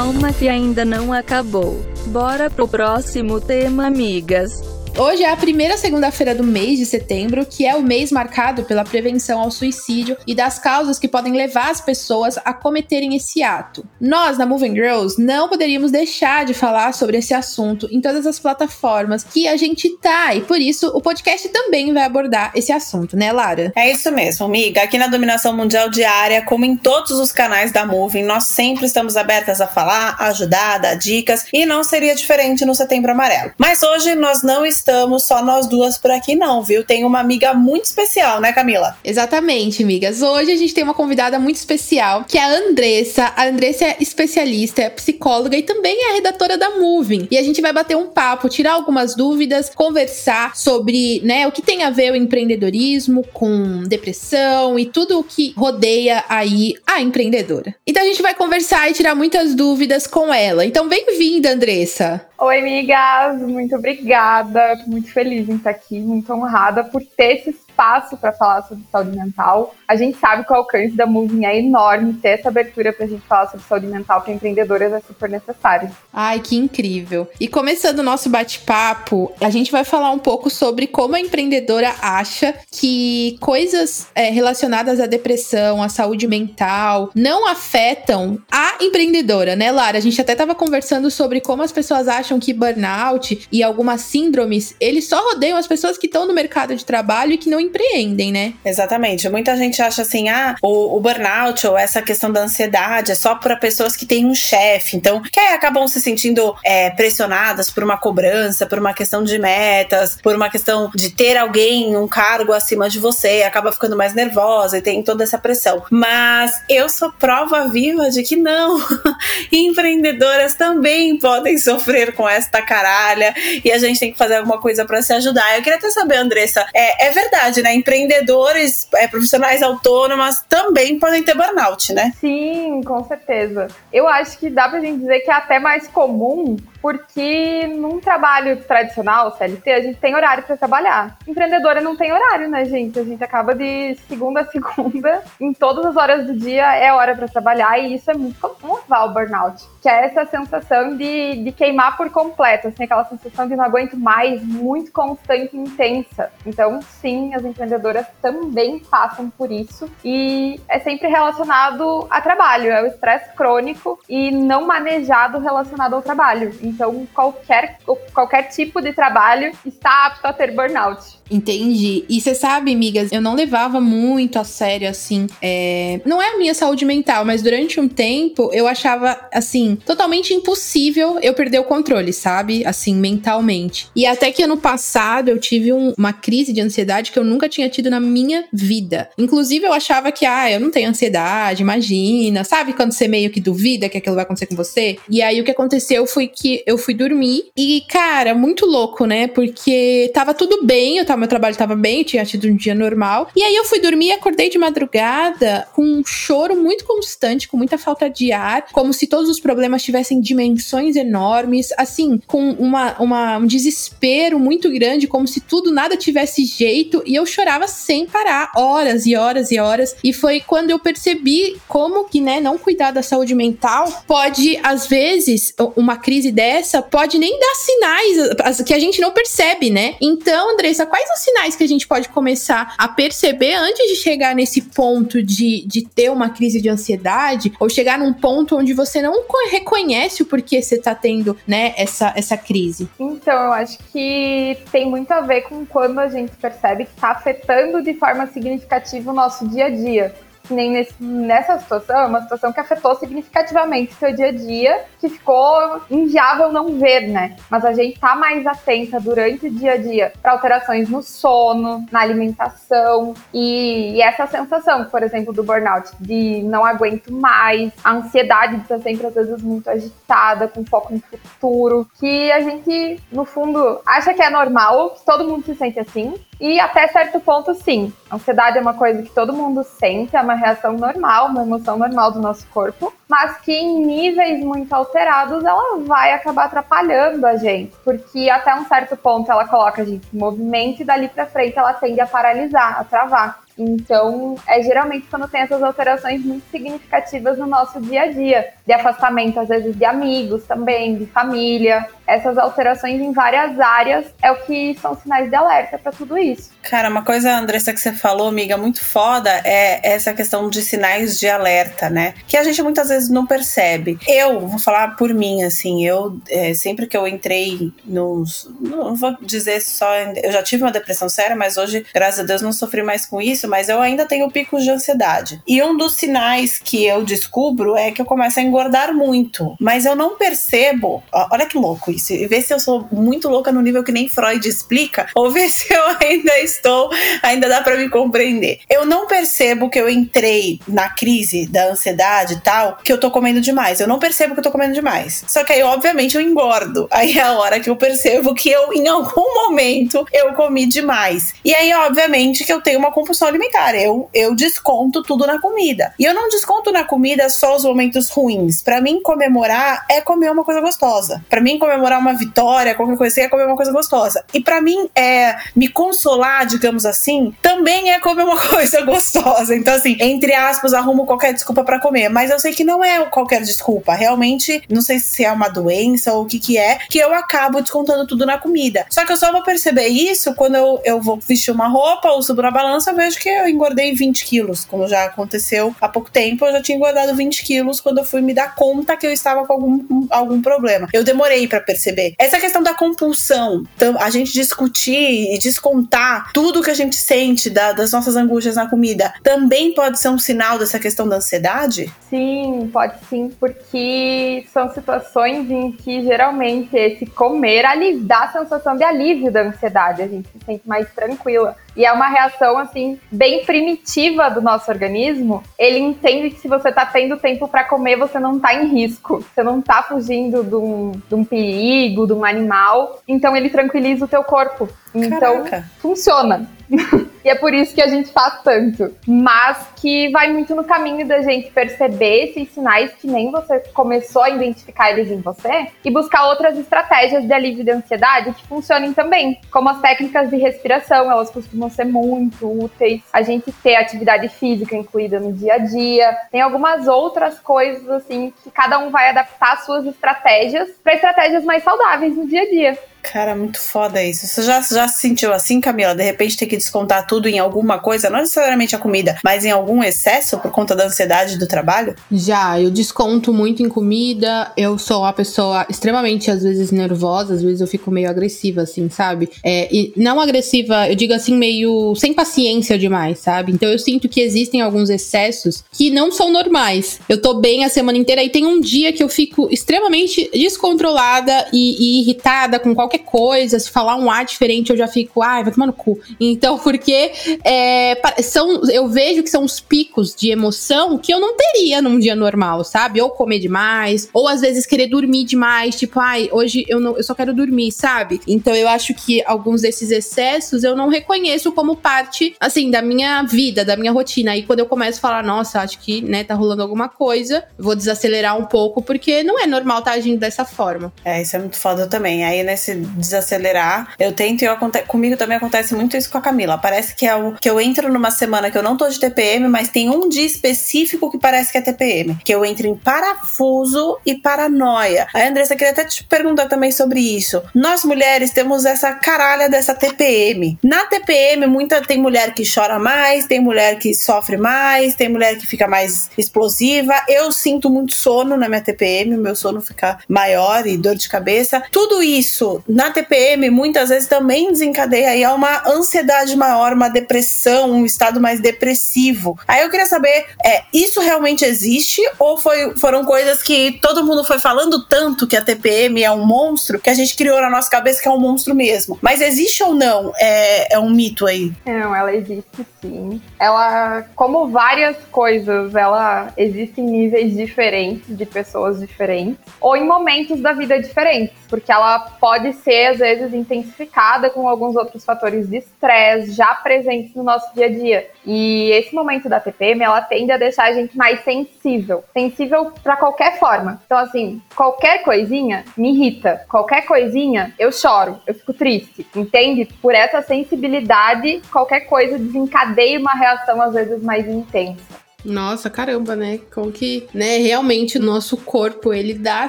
Calma que ainda não acabou. Bora pro próximo tema, amigas. Hoje é a primeira segunda-feira do mês de setembro, que é o mês marcado pela prevenção ao suicídio e das causas que podem levar as pessoas a cometerem esse ato. Nós, na Moving Girls, não poderíamos deixar de falar sobre esse assunto em todas as plataformas que a gente tá, e por isso o podcast também vai abordar esse assunto, né, Lara? É isso mesmo, amiga. Aqui na Dominação Mundial Diária, como em todos os canais da Moving, nós sempre estamos abertas a falar, ajudar, dar dicas, e não seria diferente no Setembro Amarelo. Mas hoje nós não estamos estamos só nós duas por aqui, não, viu? Tem uma amiga muito especial, né, Camila? Exatamente, amigas. Hoje a gente tem uma convidada muito especial, que é a Andressa. A Andressa é especialista, é psicóloga e também é redatora da Moving. E a gente vai bater um papo, tirar algumas dúvidas, conversar sobre, né, o que tem a ver o empreendedorismo com depressão e tudo o que rodeia aí a empreendedora. Então a gente vai conversar e tirar muitas dúvidas com ela. Então bem-vinda, Andressa. Oi, amigas, muito obrigada. Tô muito feliz em estar aqui, muito honrada por ter esse espaço para falar sobre saúde mental. A gente sabe que o alcance da Moving é enorme, ter essa abertura para a gente falar sobre saúde mental para empreendedoras é super necessário. Ai, que incrível! E começando o nosso bate-papo, a gente vai falar um pouco sobre como a empreendedora acha que coisas é, relacionadas à depressão, à saúde mental, não afetam a empreendedora, né, Lara? A gente até estava conversando sobre como as pessoas acham que burnout e algumas síndromes, eles só rodeiam as pessoas que estão no mercado de trabalho e que não empreendem, né? Exatamente. Muita gente acha assim, ah, o, o burnout ou essa questão da ansiedade é só para pessoas que têm um chefe, então, que acabam se sentindo é, pressionadas por uma cobrança, por uma questão de metas, por uma questão de ter alguém, um cargo acima de você, acaba ficando mais nervosa e tem toda essa pressão. Mas eu sou prova viva de que não. *laughs* Empreendedoras também podem sofrer com esta caralha e a gente tem que fazer alguma coisa para se ajudar. Eu queria até saber, Andressa, é, é verdade, né? Empreendedores, é, profissionais autônomas também podem ter burnout, né? Sim, com certeza. Eu acho que dá pra gente dizer que é até mais comum porque num trabalho tradicional, CLT, a gente tem horário para trabalhar. Empreendedora não tem horário, né, gente? A gente acaba de segunda a segunda, *laughs* em todas as horas do dia é hora para trabalhar e isso é muito comum levar o burnout, que é essa sensação de, de queimar por completo, assim, aquela sensação de não aguento mais, muito constante e intensa. Então, sim, as empreendedoras também passam por isso e é sempre relacionado a trabalho, é o estresse crônico e não manejado relacionado ao trabalho. Então, qualquer, qualquer tipo de trabalho está apto a ter burnout. Entendi. E você sabe, amigas, eu não levava muito a sério, assim. É... Não é a minha saúde mental, mas durante um tempo eu achava, assim, totalmente impossível eu perder o controle, sabe? Assim, mentalmente. E até que ano passado eu tive um, uma crise de ansiedade que eu nunca tinha tido na minha vida. Inclusive, eu achava que, ah, eu não tenho ansiedade, imagina. Sabe quando você meio que duvida que aquilo vai acontecer com você? E aí o que aconteceu foi que eu fui dormir e, cara, muito louco, né? Porque tava tudo bem, eu tava meu trabalho tava bem, tinha tido um dia normal. E aí eu fui dormir e acordei de madrugada com um choro muito constante, com muita falta de ar, como se todos os problemas tivessem dimensões enormes, assim, com uma, uma, um desespero muito grande, como se tudo nada tivesse jeito. E eu chorava sem parar, horas e horas e horas. E foi quando eu percebi como que, né, não cuidar da saúde mental pode, às vezes, uma crise dessa pode nem dar sinais que a gente não percebe, né? Então, Andressa, quais quais os sinais que a gente pode começar a perceber antes de chegar nesse ponto de, de ter uma crise de ansiedade ou chegar num ponto onde você não reconhece o porquê você tá tendo, né, essa, essa crise? Então, eu acho que tem muito a ver com quando a gente percebe que tá afetando de forma significativa o nosso dia a dia que nem nesse, nessa situação, é uma situação que afetou significativamente o seu dia a dia, que ficou inviável não ver, né? Mas a gente tá mais atenta durante o dia a dia para alterações no sono, na alimentação e, e, essa sensação, por exemplo, do burnout, de não aguento mais, a ansiedade de estar sempre às vezes muito agitada, com foco no futuro, que a gente, no fundo, acha que é normal, que todo mundo se sente assim, e até certo ponto, sim. A ansiedade é uma coisa que todo mundo sente, é uma reação normal, uma emoção normal do nosso corpo, mas que em níveis muito alterados ela vai acabar atrapalhando a gente, porque até um certo ponto ela coloca a gente em movimento e dali para frente ela tende a paralisar, a travar. Então, é geralmente quando tem essas alterações muito significativas no nosso dia a dia, de afastamento às vezes de amigos também, de família, essas alterações em várias áreas é o que são sinais de alerta para tudo isso. Cara, uma coisa, Andressa, que você falou, amiga, muito foda é essa questão de sinais de alerta, né? Que a gente muitas vezes não percebe. Eu, vou falar por mim, assim, eu é, sempre que eu entrei nos. Não vou dizer só. Eu já tive uma depressão séria, mas hoje, graças a Deus, não sofri mais com isso, mas eu ainda tenho picos de ansiedade. E um dos sinais que eu descubro é que eu começo a engordar muito. Mas eu não percebo. Olha que louco isso e ver se eu sou muito louca no nível que nem Freud explica, ou ver se eu ainda estou, ainda dá para me compreender. Eu não percebo que eu entrei na crise da ansiedade e tal, que eu tô comendo demais. Eu não percebo que eu tô comendo demais. Só que aí, obviamente, eu engordo. Aí é a hora que eu percebo que eu, em algum momento, eu comi demais. E aí, obviamente, que eu tenho uma compulsão alimentar. Eu, eu desconto tudo na comida. E eu não desconto na comida só os momentos ruins. Para mim, comemorar é comer uma coisa gostosa. Para mim, comemorar uma vitória, qualquer coisa assim, é comer uma coisa gostosa. E para mim, é me consolar, digamos assim, também é comer uma *laughs* coisa gostosa. Então, assim, entre aspas, arrumo qualquer desculpa para comer. Mas eu sei que não é qualquer desculpa. Realmente, não sei se é uma doença ou o que que é, que eu acabo descontando tudo na comida. Só que eu só vou perceber isso quando eu, eu vou vestir uma roupa ou subo na balança, eu vejo que eu engordei 20 quilos, como já aconteceu há pouco tempo. Eu já tinha engordado 20 quilos quando eu fui me dar conta que eu estava com algum, algum problema. Eu demorei para perceber. Essa questão da compulsão, então, a gente discutir e descontar tudo que a gente sente da, das nossas angústias na comida, também pode ser um sinal dessa questão da ansiedade? Sim, pode sim, porque são situações em que geralmente esse comer dá a sensação de alívio da ansiedade, a gente se sente mais tranquila. E é uma reação, assim, bem primitiva do nosso organismo. Ele entende que se você tá tendo tempo para comer, você não tá em risco. Você não tá fugindo de um, de um perigo, de um animal. Então ele tranquiliza o teu corpo. Então, Caraca. funciona. *laughs* e é por isso que a gente faz tanto. Mas que vai muito no caminho da gente perceber esses sinais que nem você começou a identificar eles em você e buscar outras estratégias de alívio de ansiedade que funcionem também. Como as técnicas de respiração, elas costumam ser muito úteis. A gente ter atividade física incluída no dia a dia. Tem algumas outras coisas, assim, que cada um vai adaptar suas estratégias para estratégias mais saudáveis no dia a dia. Cara, muito foda isso. Você já, já se sentiu assim, Camila? De repente ter que descontar tudo em alguma coisa, não necessariamente a comida, mas em algum excesso por conta da ansiedade do trabalho? Já, eu desconto muito em comida. Eu sou uma pessoa extremamente, às vezes, nervosa, às vezes eu fico meio agressiva, assim, sabe? É, e não agressiva, eu digo assim, meio sem paciência demais, sabe? Então eu sinto que existem alguns excessos que não são normais. Eu tô bem a semana inteira e tem um dia que eu fico extremamente descontrolada e, e irritada com qualquer qualquer coisa, se falar um ar diferente, eu já fico, ai, vai tomar no cu. Então, *laughs* porque é, são, eu vejo que são os picos de emoção que eu não teria num dia normal, sabe? Ou comer demais, ou às vezes querer dormir demais, tipo, ai, hoje eu, não, eu só quero dormir, sabe? Então eu acho que alguns desses excessos eu não reconheço como parte, assim, da minha vida, da minha rotina. Aí quando eu começo a falar, nossa, acho que, né, tá rolando alguma coisa, vou desacelerar um pouco, porque não é normal estar tá agindo dessa forma. É, isso é muito foda também. Aí nesse desacelerar. Eu tento e eu, comigo também acontece muito isso com a Camila. Parece que é o que eu entro numa semana que eu não tô de TPM, mas tem um dia específico que parece que é TPM, que eu entro em parafuso e paranoia. Aí, Andressa, queria até te perguntar também sobre isso. Nós mulheres temos essa caralha dessa TPM. Na TPM, muita tem mulher que chora mais, tem mulher que sofre mais, tem mulher que fica mais explosiva. Eu sinto muito sono na minha TPM, meu sono fica maior e dor de cabeça. Tudo isso na TPM muitas vezes também desencadeia aí uma ansiedade maior, uma depressão, um estado mais depressivo. Aí eu queria saber, é, isso realmente existe ou foi, foram coisas que todo mundo foi falando tanto que a TPM é um monstro que a gente criou na nossa cabeça que é um monstro mesmo? Mas existe ou não? É, é um mito aí? Não, ela existe sim. Ela, como várias coisas, ela existe em níveis diferentes de pessoas diferentes ou em momentos da vida diferentes, porque ela pode ser às vezes intensificada com alguns outros fatores de estresse já presentes no nosso dia a dia. E esse momento da TPM, ela tende a deixar a gente mais sensível, sensível para qualquer forma. Então assim, qualquer coisinha me irrita, qualquer coisinha eu choro, eu fico triste, entende? Por essa sensibilidade, qualquer coisa desencadeia uma reação às vezes mais intensa. Nossa, caramba, né? Como que, né, realmente o nosso corpo, ele dá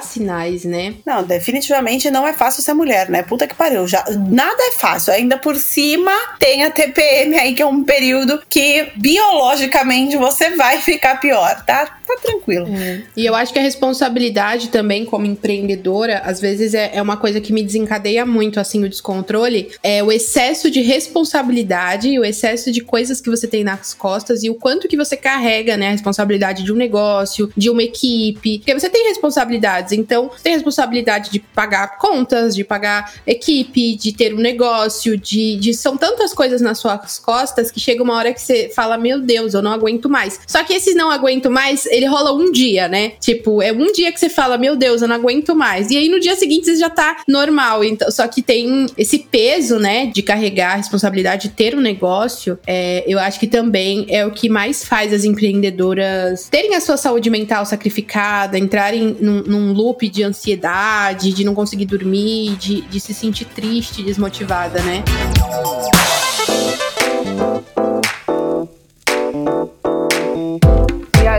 sinais, né? Não, definitivamente não é fácil ser mulher, né? Puta que pariu. Já, nada é fácil. Ainda por cima tem a TPM aí, que é um período que biologicamente você vai ficar pior, tá? Tá tranquilo. É. E eu acho que a responsabilidade também, como empreendedora, às vezes é, é uma coisa que me desencadeia muito, assim, o descontrole. É o excesso de responsabilidade, o excesso de coisas que você tem nas costas e o quanto que você carrega né, a responsabilidade de um negócio, de uma equipe, porque você tem responsabilidades, então você tem responsabilidade de pagar contas, de pagar equipe, de ter um negócio, de, de são tantas coisas nas suas costas que chega uma hora que você fala, meu Deus, eu não aguento mais. Só que esse não aguento mais, ele rola um dia, né? Tipo, é um dia que você fala, meu Deus, eu não aguento mais. E aí no dia seguinte você já tá normal. Então, só que tem esse peso, né, de carregar a responsabilidade de ter um negócio, é, eu acho que também é o que mais faz as empreendedoras terem a sua saúde mental sacrificada, entrarem num, num loop de ansiedade, de não conseguir dormir, de, de se sentir triste, desmotivada, né?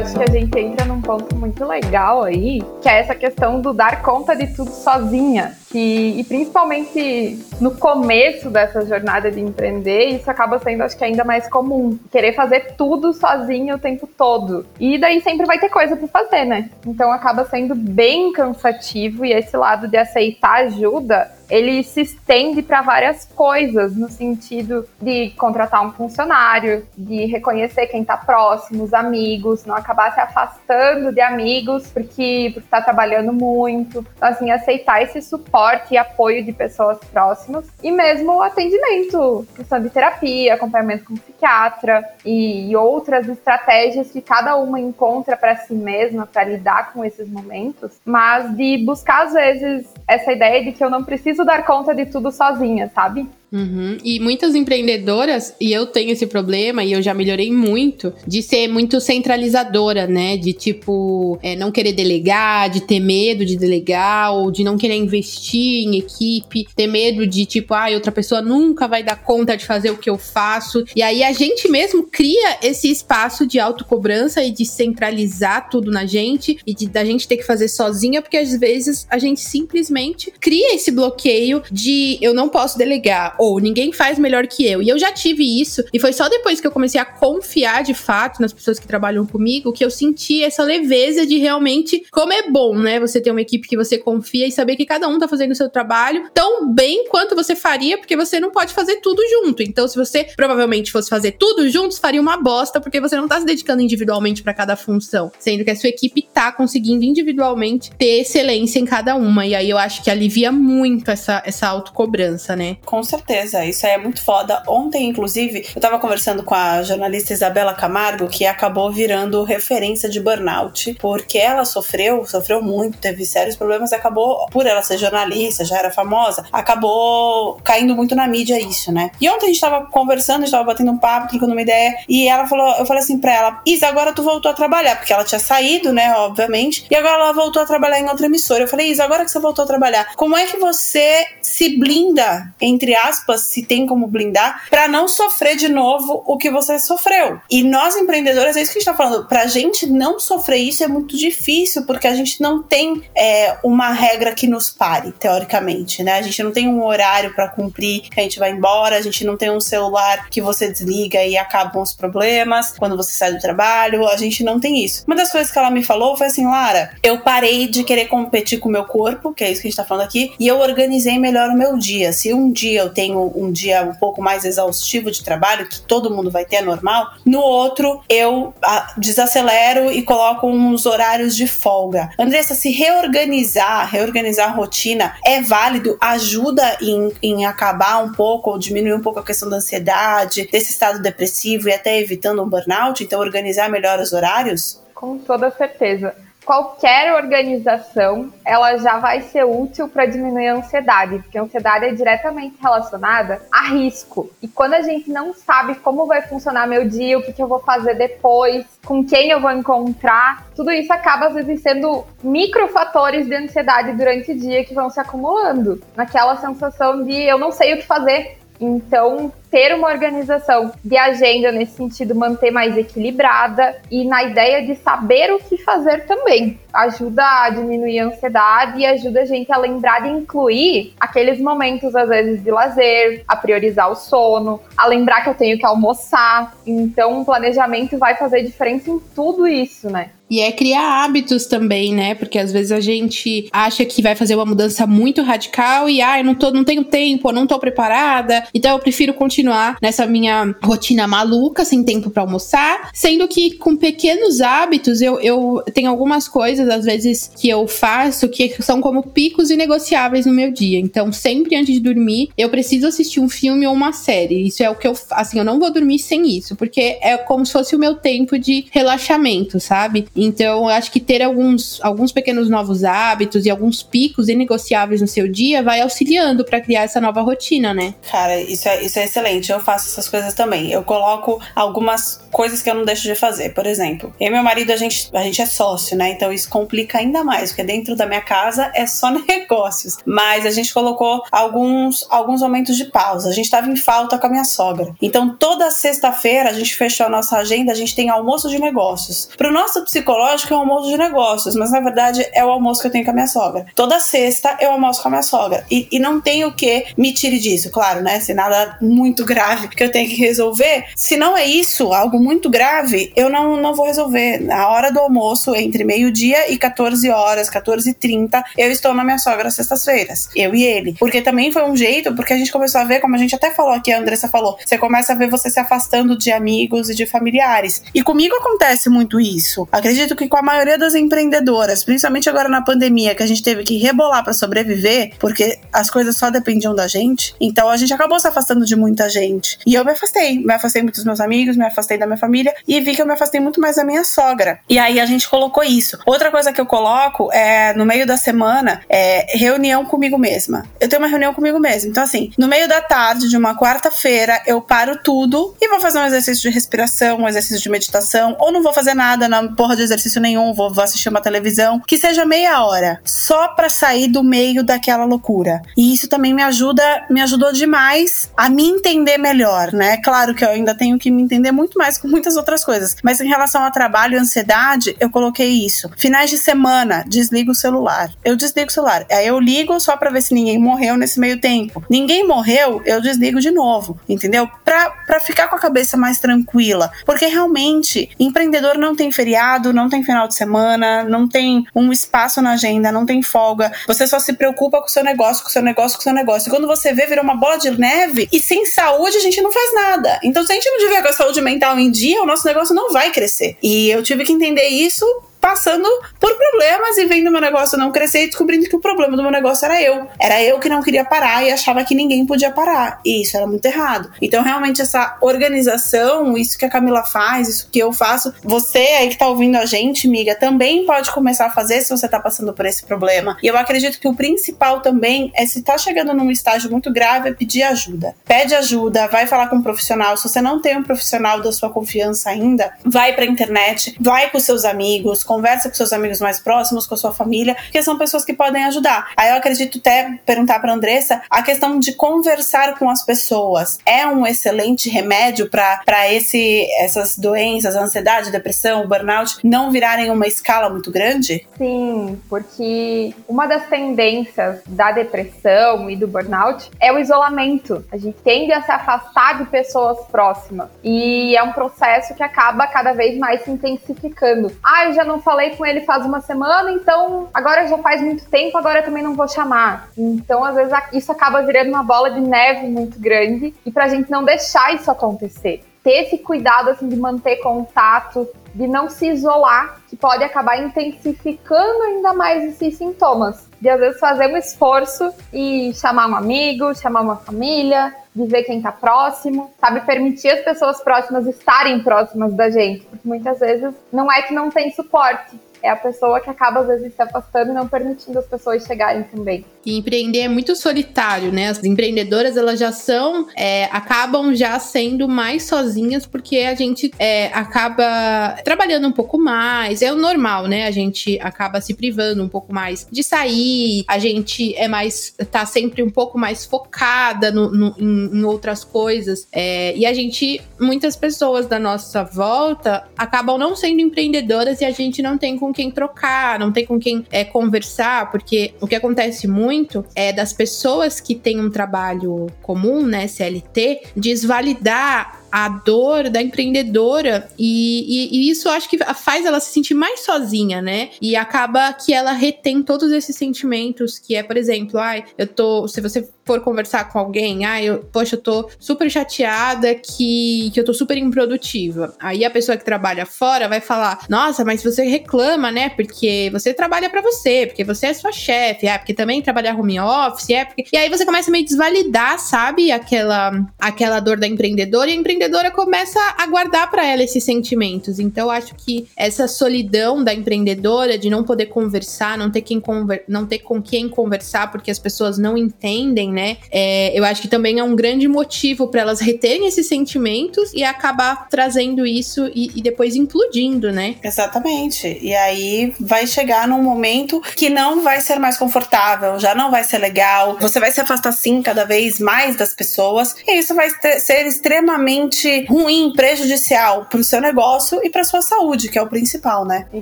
Acho que a gente entra num ponto muito legal aí, que é essa questão do dar conta de tudo sozinha. Que, e principalmente no começo dessa jornada de empreender, isso acaba sendo, acho que, ainda mais comum. Querer fazer tudo sozinho o tempo todo. E daí sempre vai ter coisa para fazer, né? Então acaba sendo bem cansativo e esse lado de aceitar ajuda ele se estende para várias coisas, no sentido de contratar um funcionário, de reconhecer quem está próximo, os amigos, não acabar se afastando de amigos porque está trabalhando muito. Então, assim, aceitar esse suporte e apoio de pessoas próximas e mesmo o atendimento, questão de terapia, acompanhamento com psiquiatra e, e outras estratégias que cada uma encontra para si mesma para lidar com esses momentos, mas de buscar às vezes essa ideia de que eu não preciso dar conta de tudo sozinha, sabe? Uhum. E muitas empreendedoras, e eu tenho esse problema, e eu já melhorei muito, de ser muito centralizadora, né? De tipo, é, não querer delegar, de ter medo de delegar, ou de não querer investir em equipe, ter medo de tipo, ah, outra pessoa nunca vai dar conta de fazer o que eu faço. E aí a gente mesmo cria esse espaço de autocobrança e de centralizar tudo na gente, e de da gente ter que fazer sozinha, porque às vezes a gente simplesmente cria esse bloqueio de eu não posso delegar ou ninguém faz melhor que eu. E eu já tive isso, e foi só depois que eu comecei a confiar de fato nas pessoas que trabalham comigo que eu senti essa leveza de realmente como é bom, né? Você ter uma equipe que você confia e saber que cada um tá fazendo o seu trabalho tão bem quanto você faria, porque você não pode fazer tudo junto. Então, se você provavelmente fosse fazer tudo juntos, faria uma bosta, porque você não tá se dedicando individualmente para cada função, sendo que a sua equipe tá conseguindo individualmente ter excelência em cada uma. E aí eu acho que alivia muito essa, essa autocobrança, né? Com certeza certeza, isso é muito foda. Ontem, inclusive, eu tava conversando com a jornalista Isabela Camargo, que acabou virando referência de burnout, porque ela sofreu, sofreu muito, teve sérios problemas e acabou, por ela ser jornalista, já era famosa, acabou caindo muito na mídia isso, né? E ontem a gente tava conversando, a gente tava batendo um papo, trocando uma ideia, e ela falou, eu falei assim pra ela, Isa, agora tu voltou a trabalhar, porque ela tinha saído, né, obviamente, e agora ela voltou a trabalhar em outra emissora. Eu falei, Isa, agora que você voltou a trabalhar, como é que você se blinda, entre aspas, se tem como blindar, para não sofrer de novo o que você sofreu? E nós empreendedores, é isso que a gente tá falando, pra gente não sofrer isso é muito difícil, porque a gente não tem é, uma regra que nos pare, teoricamente, né? A gente não tem um horário para cumprir, a gente vai embora, a gente não tem um celular que você desliga e acabam os problemas quando você sai do trabalho, a gente não tem isso. Uma das coisas que ela me falou foi assim, Lara, eu parei de querer competir com o meu corpo, que é isso que a gente tá falando aqui, e eu organizei melhor o meu dia. Se um dia eu tenho um dia um pouco mais exaustivo de trabalho, que todo mundo vai ter, é normal, no outro eu ah, desacelero e coloco uns horários de folga. Andressa, se reorganizar, reorganizar a rotina é válido, ajuda em, em acabar um pouco ou diminuir um pouco a questão da ansiedade, desse estado depressivo e até evitando um burnout, então organizar melhor os horários? Com toda certeza qualquer organização ela já vai ser útil para diminuir a ansiedade, porque a ansiedade é diretamente relacionada a risco. E quando a gente não sabe como vai funcionar meu dia, o que, que eu vou fazer depois, com quem eu vou encontrar, tudo isso acaba às vezes sendo microfatores de ansiedade durante o dia que vão se acumulando, naquela sensação de eu não sei o que fazer. Então, ter uma organização de agenda nesse sentido, manter mais equilibrada e na ideia de saber o que fazer também. Ajuda a diminuir a ansiedade e ajuda a gente a lembrar de incluir aqueles momentos, às vezes, de lazer, a priorizar o sono, a lembrar que eu tenho que almoçar. Então, o planejamento vai fazer diferença em tudo isso, né? E é criar hábitos também, né? Porque às vezes a gente acha que vai fazer uma mudança muito radical e, ah, eu não, tô, não tenho tempo, eu não tô preparada, então eu prefiro continuar continuar nessa minha rotina maluca, sem tempo para almoçar. Sendo que com pequenos hábitos, eu, eu tenho algumas coisas, às vezes, que eu faço que são como picos inegociáveis no meu dia. Então, sempre antes de dormir, eu preciso assistir um filme ou uma série. Isso é o que eu. Assim, eu não vou dormir sem isso, porque é como se fosse o meu tempo de relaxamento, sabe? Então, eu acho que ter alguns, alguns pequenos novos hábitos e alguns picos inegociáveis no seu dia vai auxiliando para criar essa nova rotina, né? Cara, isso é, isso é excelente eu faço essas coisas também. Eu coloco algumas coisas que eu não deixo de fazer. Por exemplo, eu e meu marido, a gente, a gente é sócio, né? Então isso complica ainda mais, porque dentro da minha casa é só *laughs* negócios. Mas a gente colocou alguns, alguns momentos de pausa. A gente tava em falta com a minha sogra. Então toda sexta-feira a gente fechou a nossa agenda, a gente tem almoço de negócios. Pro nosso psicológico é um almoço de negócios, mas na verdade é o almoço que eu tenho com a minha sogra. Toda sexta eu almoço com a minha sogra. E, e não tem o que me tire disso, claro, né? Se nada muito grave que eu tenho que resolver, se não é isso, algo muito grave, eu não, não vou resolver. Na hora do almoço, entre meio-dia e 14 horas, 14 e 30, eu estou na minha sogra sextas-feiras. Eu e ele. Porque também foi um jeito, porque a gente começou a ver, como a gente até falou aqui, a Andressa falou, você começa a ver você se afastando de amigos e de familiares. E comigo acontece muito isso. Acredito que com a maioria das empreendedoras, principalmente agora na pandemia, que a gente teve que rebolar para sobreviver, porque as coisas só dependiam da gente, então a gente acabou se afastando de muita gente. E eu me afastei. Me afastei muito dos meus amigos, me afastei da minha família e vi que eu me afastei muito mais da minha sogra. E aí a gente colocou isso. Outra coisa que eu coloco é no meio da semana é reunião comigo mesma. Eu tenho uma reunião comigo mesma. Então, assim, no meio da tarde de uma quarta-feira, eu paro tudo e vou fazer um exercício de respiração, um exercício de meditação, ou não vou fazer nada na porra de exercício nenhum, vou, assistir uma televisão, que seja meia hora, só para sair do meio daquela loucura. E isso também me ajuda, me ajudou demais a me entender entender melhor, né? Claro que eu ainda tenho que me entender muito mais com muitas outras coisas, mas em relação ao trabalho e ansiedade, eu coloquei isso. Finais de semana, desligo o celular. Eu desligo o celular. Aí eu ligo só para ver se ninguém morreu nesse meio tempo. Ninguém morreu, eu desligo de novo, entendeu? Pra, pra ficar com a cabeça mais tranquila. Porque realmente, empreendedor não tem feriado, não tem final de semana, não tem um espaço na agenda, não tem folga. Você só se preocupa com o seu negócio, com o seu negócio, com o seu negócio. E quando você vê, vira uma bola de neve e sem saúde saúde, a gente não faz nada. Então, se a gente não tiver com a saúde mental em dia, o nosso negócio não vai crescer. E eu tive que entender isso passando por problemas e vendo meu negócio não crescer e descobrindo que o problema do meu negócio era eu. Era eu que não queria parar e achava que ninguém podia parar. E isso era muito errado. Então, realmente, essa organização, isso que a Camila faz, isso que eu faço, você aí que tá ouvindo a gente, amiga, também pode começar a fazer se você tá passando por esse problema. E eu acredito que o principal também é se tá chegando num estágio muito grave, é pedir ajuda. Pede ajuda, vai falar com um profissional. Se você não tem um profissional da sua confiança ainda, vai pra internet, vai com seus amigos, conversa com seus amigos mais próximos, com a sua família, porque são pessoas que podem ajudar. Aí eu acredito até perguntar pra Andressa a questão de conversar com as pessoas. É um excelente remédio para esse essas doenças, ansiedade, depressão, burnout, não virarem uma escala muito grande? Sim, porque uma das tendências da depressão e do burnout é o isolamento. A gente tende a se afastar de pessoas próximas. E é um processo que acaba cada vez mais se intensificando. Ah, eu já não falei com ele faz uma semana, então agora já faz muito tempo, agora também não vou chamar. Então, às vezes, isso acaba virando uma bola de neve muito grande. E pra gente não deixar isso acontecer ter esse cuidado assim de manter contato, de não se isolar, que pode acabar intensificando ainda mais esses sintomas. De às vezes fazer um esforço e chamar um amigo, chamar uma família, de ver quem tá próximo, sabe? Permitir as pessoas próximas estarem próximas da gente, porque muitas vezes não é que não tem suporte, é a pessoa que acaba às vezes se afastando e não permitindo as pessoas chegarem também. E empreender é muito solitário, né? As empreendedoras elas já são, é, acabam já sendo mais sozinhas porque a gente é, acaba trabalhando um pouco mais, é o normal, né? A gente acaba se privando um pouco mais de sair, a gente é mais, tá sempre um pouco mais focada no, no em, em, outras coisas. É, e a gente, muitas pessoas da nossa volta acabam não sendo empreendedoras e a gente não tem com quem trocar, não tem com quem é, conversar, porque o que acontece muito é das pessoas que têm um trabalho comum, né, CLT, desvalidar a dor da empreendedora e, e, e, isso acho que faz ela se sentir mais sozinha, né? E acaba que ela retém todos esses sentimentos, que é, por exemplo, ai, eu tô, se você for conversar com alguém, ai, eu, poxa, eu tô super chateada que, que eu tô super improdutiva. Aí a pessoa que trabalha fora vai falar: "Nossa, mas você reclama, né? Porque você trabalha para você, porque você é sua chefe, é porque também trabalha home office, é porque". E aí você começa a meio desvalidar, sabe, aquela aquela dor da empreendedora e a empreendedora empreendedora começa a guardar para ela esses sentimentos. Então, eu acho que essa solidão da empreendedora de não poder conversar, não ter, quem conver não ter com quem conversar porque as pessoas não entendem, né? É, eu acho que também é um grande motivo para elas reterem esses sentimentos e acabar trazendo isso e, e depois implodindo, né? Exatamente. E aí vai chegar num momento que não vai ser mais confortável, já não vai ser legal. Você vai se afastar sim cada vez mais das pessoas e isso vai ser extremamente extremamente ruim, prejudicial para o seu negócio e para sua saúde, que é o principal, né? E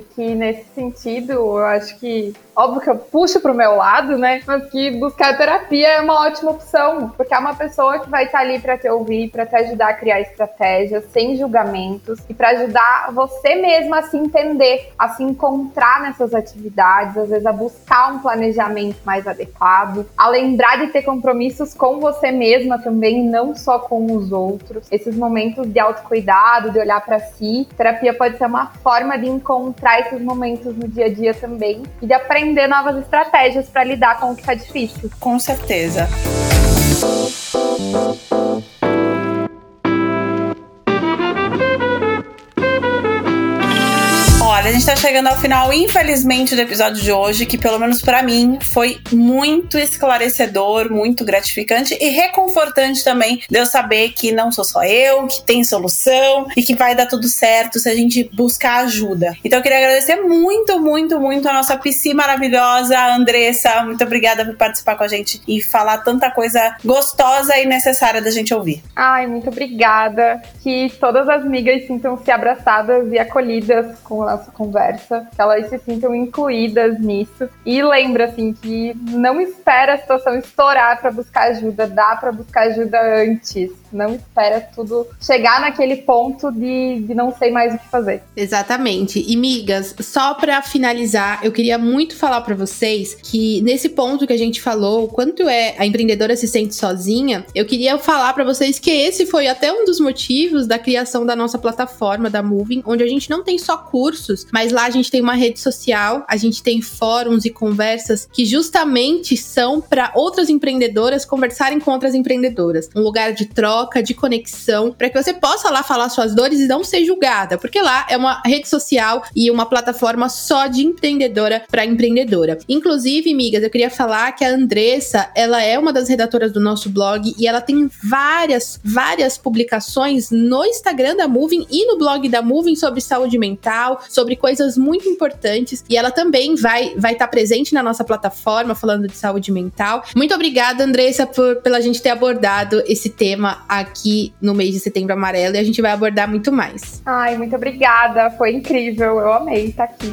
que nesse sentido, eu acho que óbvio que eu puxo pro meu lado, né? Mas que buscar terapia é uma ótima opção, porque é uma pessoa que vai estar ali para te ouvir, para te ajudar a criar estratégias sem julgamentos e para ajudar você mesma a se entender, a se encontrar nessas atividades, às vezes a buscar um planejamento mais adequado, a lembrar de ter compromissos com você mesma também, não só com os outros. Esses momentos de autocuidado, de olhar para si, terapia pode ser uma forma de encontrar esses momentos no dia a dia também e de aprender novas estratégias para lidar com o que está difícil. Com certeza. Olha, a gente tá chegando ao final, infelizmente, do episódio de hoje, que pelo menos para mim foi muito esclarecedor, muito gratificante e reconfortante também de eu saber que não sou só eu, que tem solução e que vai dar tudo certo se a gente buscar ajuda. Então eu queria agradecer muito, muito, muito a nossa PC maravilhosa, Andressa. Muito obrigada por participar com a gente e falar tanta coisa gostosa e necessária da gente ouvir. Ai, muito obrigada. Que todas as migas sintam-se abraçadas e acolhidas com o nosso conversa, que elas se sintam incluídas nisso. E lembra, assim, que não espera a situação estourar para buscar ajuda, dá para buscar ajuda antes. Não espera tudo chegar naquele ponto de, de não sei mais o que fazer. Exatamente. E, migas, só para finalizar, eu queria muito falar para vocês que nesse ponto que a gente falou, quanto é a empreendedora se sente sozinha, eu queria falar para vocês que esse foi até um dos motivos da criação da nossa plataforma, da Moving, onde a gente não tem só cursos mas lá a gente tem uma rede social, a gente tem fóruns e conversas que justamente são para outras empreendedoras conversarem com outras empreendedoras. Um lugar de troca, de conexão, para que você possa lá falar suas dores e não ser julgada, porque lá é uma rede social e uma plataforma só de empreendedora para empreendedora. Inclusive, migas, eu queria falar que a Andressa, ela é uma das redatoras do nosso blog e ela tem várias, várias publicações no Instagram da Moving e no blog da Moving sobre saúde mental, sobre coisas muito importantes e ela também vai vai estar tá presente na nossa plataforma falando de saúde mental. Muito obrigada, Andressa, por pela gente ter abordado esse tema aqui no mês de setembro amarelo e a gente vai abordar muito mais. Ai, muito obrigada, foi incrível, eu amei estar aqui.